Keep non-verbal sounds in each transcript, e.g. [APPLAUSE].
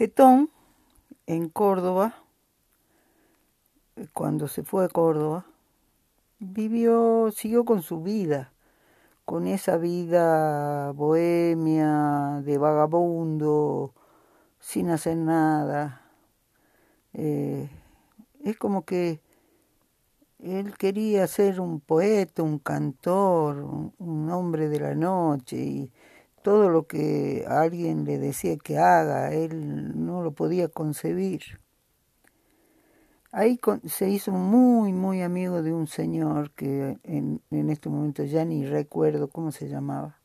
Getón, en Córdoba, cuando se fue a Córdoba, vivió, siguió con su vida, con esa vida bohemia, de vagabundo, sin hacer nada. Eh, es como que él quería ser un poeta, un cantor, un, hombre de la noche y todo lo que alguien le decía que haga, él no lo podía concebir. Ahí se hizo muy, muy amigo de un señor que en, en este momento ya ni recuerdo cómo se llamaba.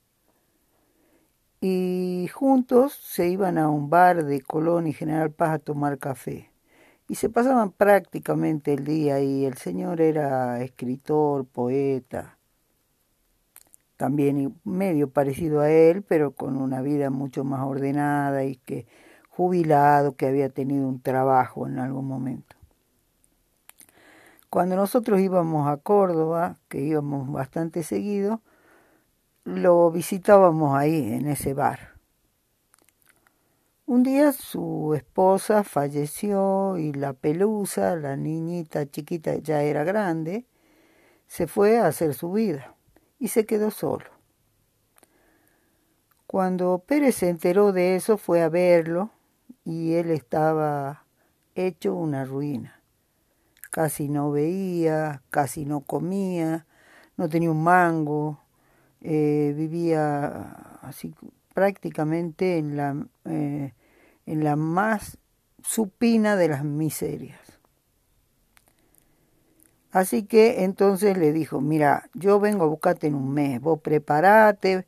Y juntos se iban a un bar de Colón y General Paz a tomar café y se pasaban prácticamente el día y el señor era escritor, poeta, también medio parecido a él, pero con una vida mucho más ordenada y que jubilado, que había tenido un trabajo en algún momento. Cuando nosotros íbamos a Córdoba, que íbamos bastante seguido, lo visitábamos ahí, en ese bar. Un día su esposa falleció y la pelusa, la niñita chiquita ya era grande, se fue a hacer su vida y se quedó solo. Cuando Pérez se enteró de eso fue a verlo y él estaba hecho una ruina. Casi no veía, casi no comía, no tenía un mango, eh, vivía así prácticamente en la, eh, en la más supina de las miserias. Así que entonces le dijo, mira, yo vengo a buscarte en un mes, vos preparate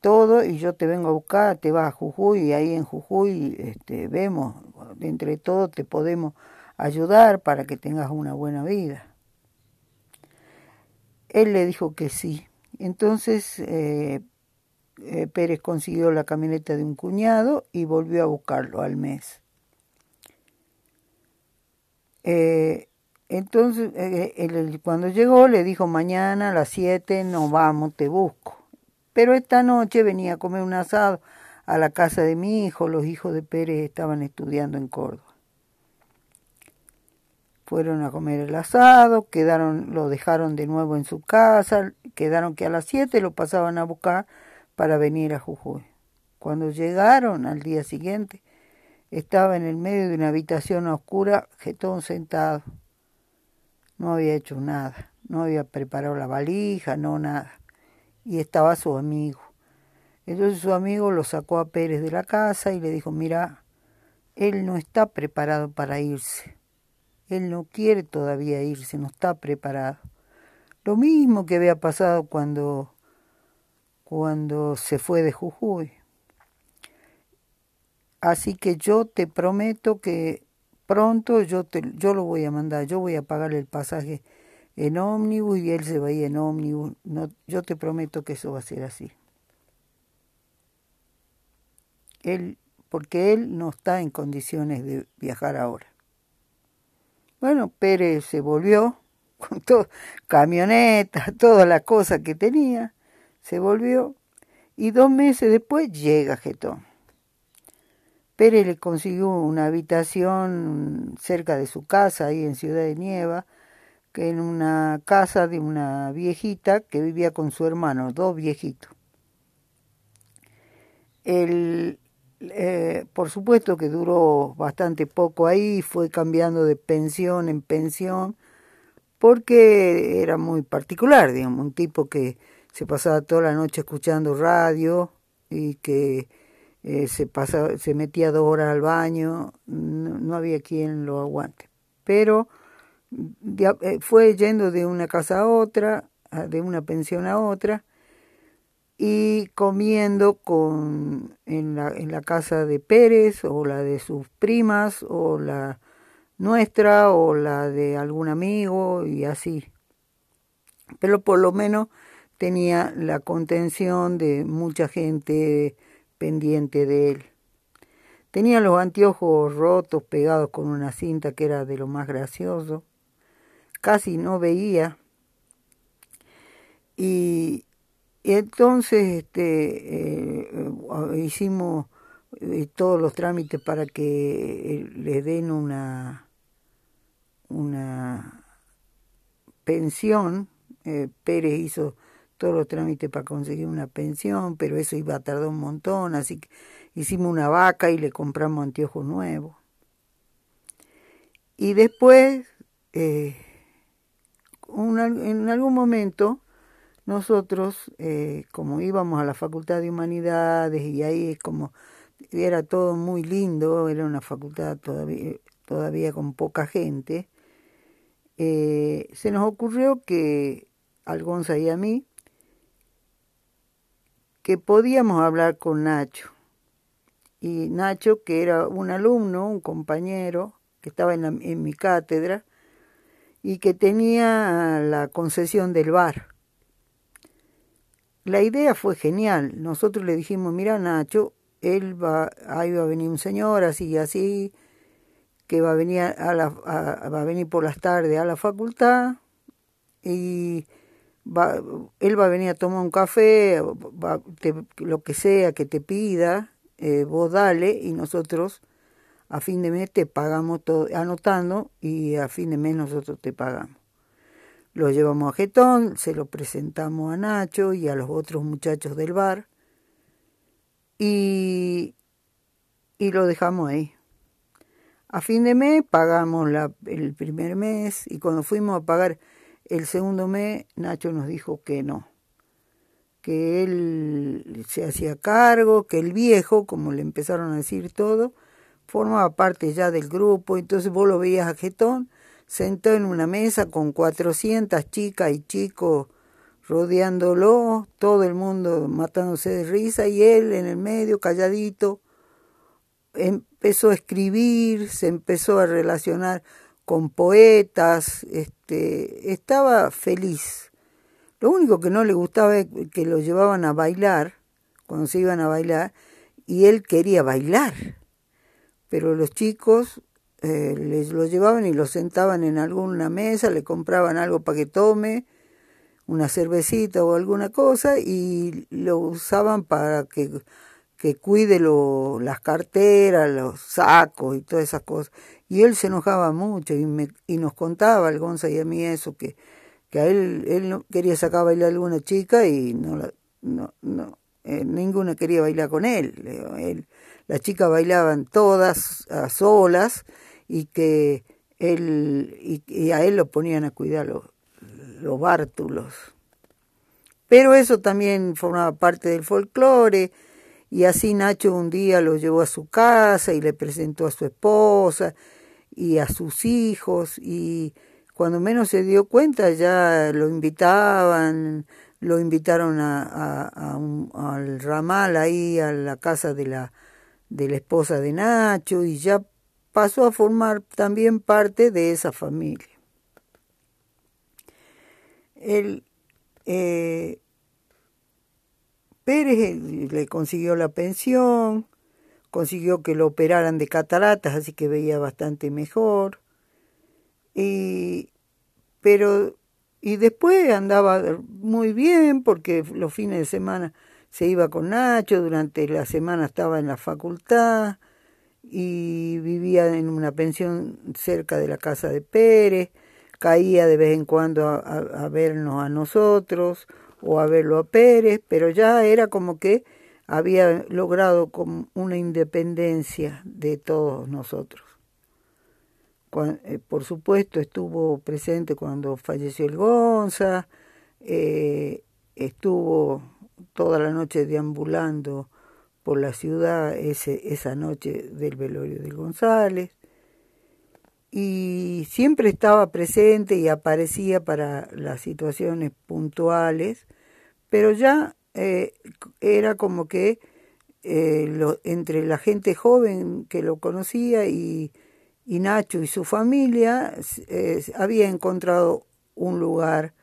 todo y yo te vengo a buscar, te vas a Jujuy y ahí en Jujuy este, vemos, entre todos te podemos ayudar para que tengas una buena vida. Él le dijo que sí. Entonces eh, eh, Pérez consiguió la camioneta de un cuñado y volvió a buscarlo al mes. Eh, entonces, eh, cuando llegó, le dijo, mañana a las 7 nos vamos, te busco. Pero esta noche venía a comer un asado a la casa de mi hijo, los hijos de Pérez estaban estudiando en Córdoba. Fueron a comer el asado, quedaron, lo dejaron de nuevo en su casa, quedaron que a las 7 lo pasaban a buscar para venir a Jujuy. Cuando llegaron al día siguiente, estaba en el medio de una habitación oscura, jetón sentado. No había hecho nada, no había preparado la valija, no nada. Y estaba su amigo. Entonces su amigo lo sacó a Pérez de la casa y le dijo, mira, él no está preparado para irse. Él no quiere todavía irse, no está preparado. Lo mismo que había pasado cuando cuando se fue de Jujuy. Así que yo te prometo que pronto yo, te, yo lo voy a mandar, yo voy a pagar el pasaje en ómnibus y él se va a ir en ómnibus. No, yo te prometo que eso va a ser así. Él, porque él no está en condiciones de viajar ahora. Bueno, Pérez se volvió con [LAUGHS] todo, camioneta, toda la cosa que tenía, se volvió y dos meses después llega Getón. Pérez le consiguió una habitación cerca de su casa, ahí en Ciudad de Nieva, que en una casa de una viejita que vivía con su hermano, dos viejitos. Él, eh, por supuesto que duró bastante poco ahí, fue cambiando de pensión en pensión, porque era muy particular, digamos, un tipo que se pasaba toda la noche escuchando radio y que eh, se, pasaba, se metía dos horas al baño, no, había quien lo aguante. Pero eh, fue yendo de una casa a otra, de una pensión a otra, y comiendo con, en, la, en la casa de Pérez o la de sus primas o la nuestra o la de algún amigo y así. Pero por lo menos tenía la contención de mucha gente pendiente de él. Tenía los anteojos rotos pegados con una cinta que era de lo más gracioso. Casi no veía. Y, entonces este, eh, hicimos y todos los trámites para que le den una una pensión. Eh, Pérez hizo todos los trámites para conseguir una pensión, pero eso iba a tardar un montón, así que hicimos una vaca y le compramos anteojos nuevos. Y después, eh, en algún momento, nosotros, eh, como íbamos a la Facultad de Humanidades y ahí como era todo muy lindo, era una facultad todavía, con poca gente, eh, se nos ocurrió que al Gonza y a mí que podíamos hablar con Nacho. Y Nacho, que era un alumno, un compañero, que estaba en, en mi cátedra, y que tenía la concesión del bar. La idea fue genial. Nosotros le dijimos, mira Nacho, él va, ahí va a venir un señor así y así, que va a venir a la, va a venir por las tardes a la facultad y va, él va a venir a tomar un café, lo que sea que te pida, eh, vos dale y nosotros a fin de mes te pagamos todo, anotando y a fin de mes nosotros te pagamos. Lo llevamos a Getón, se lo presentamos a Nacho y a los otros muchachos del bar y, y lo dejamos ahí. A fin de mes pagamos la, el primer mes y cuando fuimos a pagar el segundo mes, Nacho nos dijo que no, que él se hacía cargo, que el viejo, como le empezaron a decir todo, formaba parte ya del grupo, entonces vos lo veías a Getón sentado en una mesa con 400 chicas y chicos rodeándolo, todo el mundo matándose de risa y él en el medio calladito empezó a escribir, se empezó a relacionar con poetas, este, estaba feliz. Lo único que no le gustaba es que lo llevaban a bailar, cuando se iban a bailar, y él quería bailar. Pero los chicos eh, les lo llevaban y lo sentaban en alguna mesa, le compraban algo para que tome, una cervecita o alguna cosa, y lo usaban para que, que cuide lo, las carteras, los sacos y todas esas cosas. Y él se enojaba mucho y, me, y nos contaba al Gonza y a mí eso, que, que a él, él no quería sacar a bailar a alguna chica y no, la, no, no eh, ninguna quería bailar con él. él. Las chicas bailaban todas a solas y que él, y, a él lo ponían a cuidar los, los bártulos. Pero eso también formaba parte del folclore, y así Nacho un día lo llevó a su casa y le presentó a su esposa, y a sus hijos y cuando menos se dio cuenta ya lo invitaban, lo invitaron a, al ramal ahí, a la casa de la, de la esposa de Nacho y ya pasó a formar también parte de esa familia. El, eh, Pérez le consiguió la pensión, consiguió que lo operaran de cataratas, así que veía bastante mejor. Y, pero, y después andaba muy bien porque los fines de semana se iba con Nacho, durante la semana estaba en la facultad y vivía en una pensión cerca de la casa de Pérez, caía de vez en cuando a, a, a vernos a nosotros o a verlo a Pérez, pero ya era como que había logrado como una independencia de todos nosotros. Eh, por supuesto estuvo presente cuando falleció el Gonza, eh, estuvo toda la noche deambulando por la ciudad ese, esa noche del velorio de González y siempre estaba presente y aparecía para las situaciones puntuales, pero ya eh, era como que eh, lo, entre la gente joven que lo conocía y, Nacho y su familia eh, había encontrado un lugar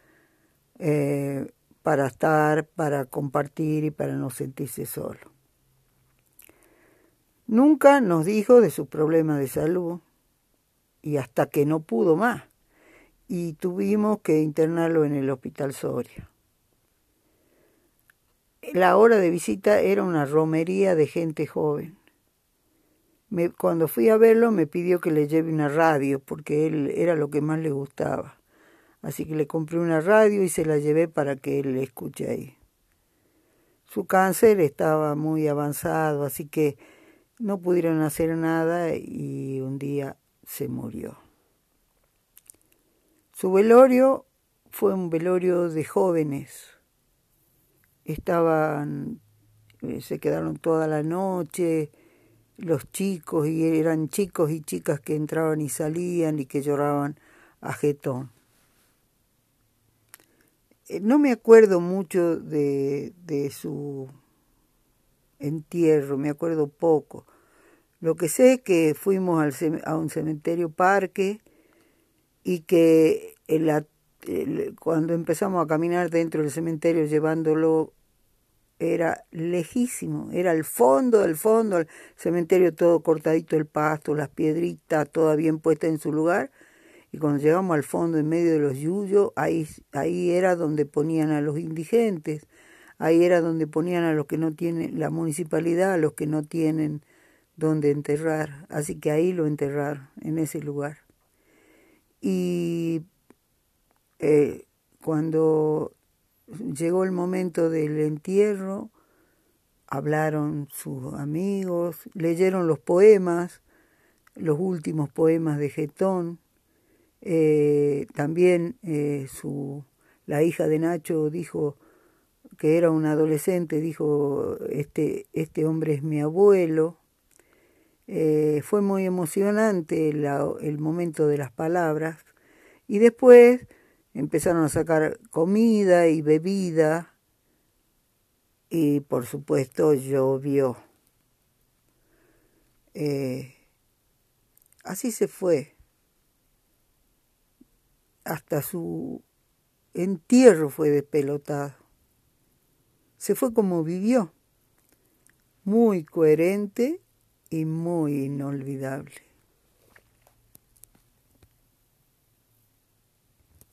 eh, para estar, para compartir y para no sentirse solo. Nunca nos dijo de sus problemas de salud y hasta que no pudo más y tuvimos que internarlo en el hospital Soria la hora de visita era una romería de gente joven. cuando fui a verlo me pidió que le lleve una radio porque él era lo que más le gustaba. Así que le compré una radio y se la llevé para que él escuche ahí. Su cáncer estaba muy avanzado, así que no pudieron hacer nada y un día se murió. Su velorio fue un velorio de jóvenes. Estaban, eh, se quedaron toda la noche, los chicos, y eran chicos y chicas que entraban y salían y que lloraban a jetón. Eh, no me acuerdo mucho de, de su entierro, me acuerdo poco. Lo que sé es que fuimos al, a un cementerio parque y que cuando empezamos a caminar dentro del cementerio llevándolo era lejísimo, era el fondo del fondo, el cementerio todo cortadito el pasto, las piedritas todas bien puestas en su lugar, y cuando llegamos al fondo en medio de los yuyos, ahí, ahí era donde ponían a los indigentes, ahí era donde ponían a los que no tienen, la municipalidad, a los que no tienen donde enterrar, así que ahí lo enterraron, en ese lugar. Y eh, cuando llegó el momento del entierro, hablaron sus amigos, leyeron los poemas, los últimos poemas de Getón. Eh, también eh, su, la hija de Nacho dijo que era un adolescente, dijo, este, este hombre es mi abuelo. Eh, fue muy emocionante el momento de las palabras y después empezaron a sacar comida y bebida y por supuesto llovió. Eh, así se fue. Hasta su entierro fue despelotado. Se fue como vivió, muy coherente y muy inolvidable.